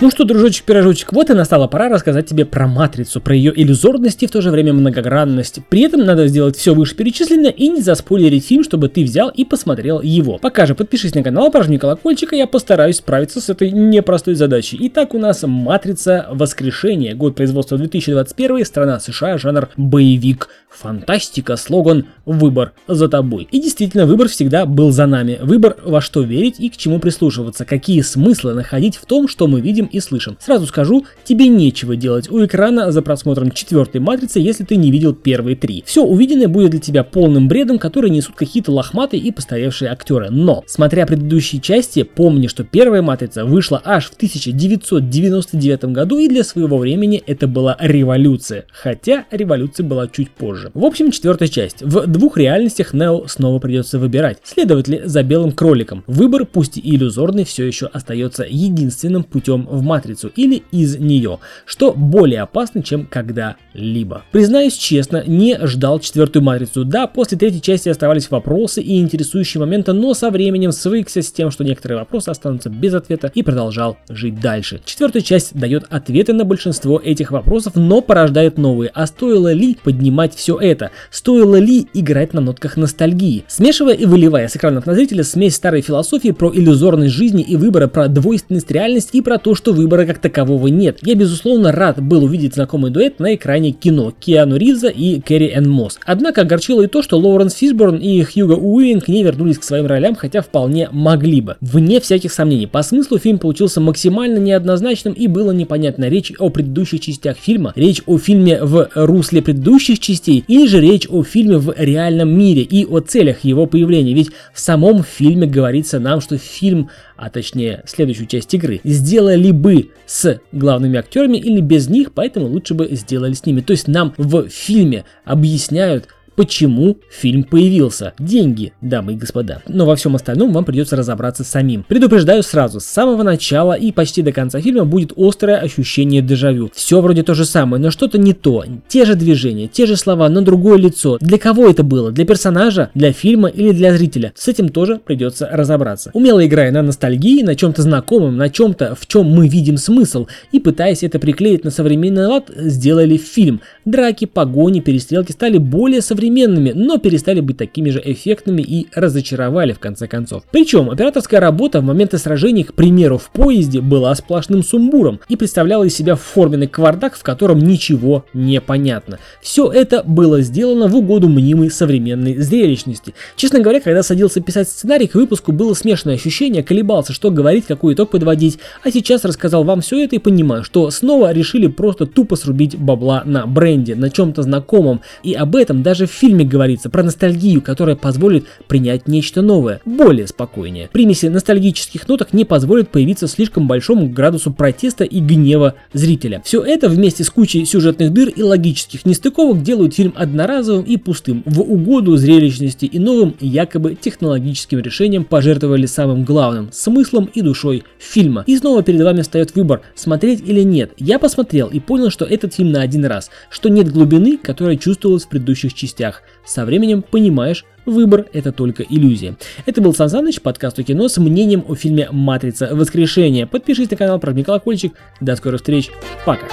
Ну что, дружочек-пирожочек, вот и настала пора рассказать тебе про матрицу, про ее иллюзорность и в то же время многогранность. При этом надо сделать все вышеперечисленное и не заспойлерить фильм, чтобы ты взял и посмотрел его. Пока же подпишись на канал, прожми колокольчик, и я постараюсь справиться с этой непростой задачей. Итак, у нас Матрица Воскрешение, год производства 2021, страна США, жанр боевик, фантастика, слоган «Выбор за тобой». И действительно, выбор всегда был за нами. Выбор во что верить и к чему прислушиваться, какие смыслы находить в том, что мы видим и слышим. Сразу скажу, тебе нечего делать у экрана за просмотром четвертой матрицы, если ты не видел первые три. Все увиденное будет для тебя полным бредом, который несут какие-то лохматые и постаревшие актеры. Но, смотря предыдущие части, помни, что первая матрица вышла аж в 1999 году, и для своего времени это была революция. Хотя революция была чуть позже. В общем, четвертая часть. В двух реальностях Нео снова придется выбирать. Следовать ли за белым кроликом? Выбор, пусть и иллюзорный, все еще остается единственным путем в матрицу или из нее, что более опасно, чем когда-либо. Признаюсь честно, не ждал четвертую матрицу. Да, после третьей части оставались вопросы и интересующие моменты, но со временем свыкся с тем, что некоторые вопросы останутся без ответа и продолжал жить дальше. Четвертая часть дает ответы на большинство этих вопросов, но порождает новые. А стоило ли поднимать все это? Стоило ли играть на нотках ностальгии? Смешивая и выливая с экранов на зрителя смесь старой философии про иллюзорность жизни и выбора, про двойственность реальности и про то, что выбора как такового нет. Я, безусловно, рад был увидеть знакомый дуэт на экране кино Киану Ривза и Керри Энн Мосс. Однако огорчило и то, что Лоуренс Фишборн и Хьюго Уивинг не вернулись к своим ролям, хотя вполне могли бы. Вне всяких сомнений, по смыслу фильм получился максимально неоднозначным и было непонятно, речь о предыдущих частях фильма, речь о фильме в русле предыдущих частей или же речь о фильме в реальном мире и о целях его появления. Ведь в самом фильме говорится нам, что фильм а точнее следующую часть игры, сделали бы с главными актерами или без них, поэтому лучше бы сделали с ними. То есть нам в фильме объясняют, почему фильм появился. Деньги, дамы и господа. Но во всем остальном вам придется разобраться самим. Предупреждаю сразу, с самого начала и почти до конца фильма будет острое ощущение дежавю. Все вроде то же самое, но что-то не то. Те же движения, те же слова, но другое лицо. Для кого это было? Для персонажа, для фильма или для зрителя? С этим тоже придется разобраться. Умело играя на ностальгии, на чем-то знакомом, на чем-то, в чем мы видим смысл, и пытаясь это приклеить на современный лад, сделали фильм. Драки, погони, перестрелки стали более современными современными, но перестали быть такими же эффектными и разочаровали в конце концов. Причем операторская работа в моменты сражений, к примеру, в поезде была сплошным сумбуром и представляла из себя форменный квардак, в котором ничего не понятно. Все это было сделано в угоду мнимой современной зрелищности. Честно говоря, когда садился писать сценарий, к выпуску было смешное ощущение, колебался, что говорить, какой итог подводить, а сейчас рассказал вам все это и понимаю, что снова решили просто тупо срубить бабла на бренде, на чем-то знакомом, и об этом даже в фильме говорится про ностальгию, которая позволит принять нечто новое, более спокойнее. Примеси ностальгических ноток не позволят появиться слишком большому градусу протеста и гнева зрителя. Все это вместе с кучей сюжетных дыр и логических нестыковок делают фильм одноразовым и пустым. В угоду зрелищности и новым якобы технологическим решением пожертвовали самым главным – смыслом и душой фильма. И снова перед вами встает выбор – смотреть или нет. Я посмотрел и понял, что этот фильм на один раз, что нет глубины, которая чувствовалась в предыдущих частях частях. Со временем понимаешь, выбор это только иллюзия. Это был Сан Саныч, подкаст о кино с мнением о фильме «Матрица. Воскрешение». Подпишись на канал, прожми колокольчик. До скорых встреч. Пока.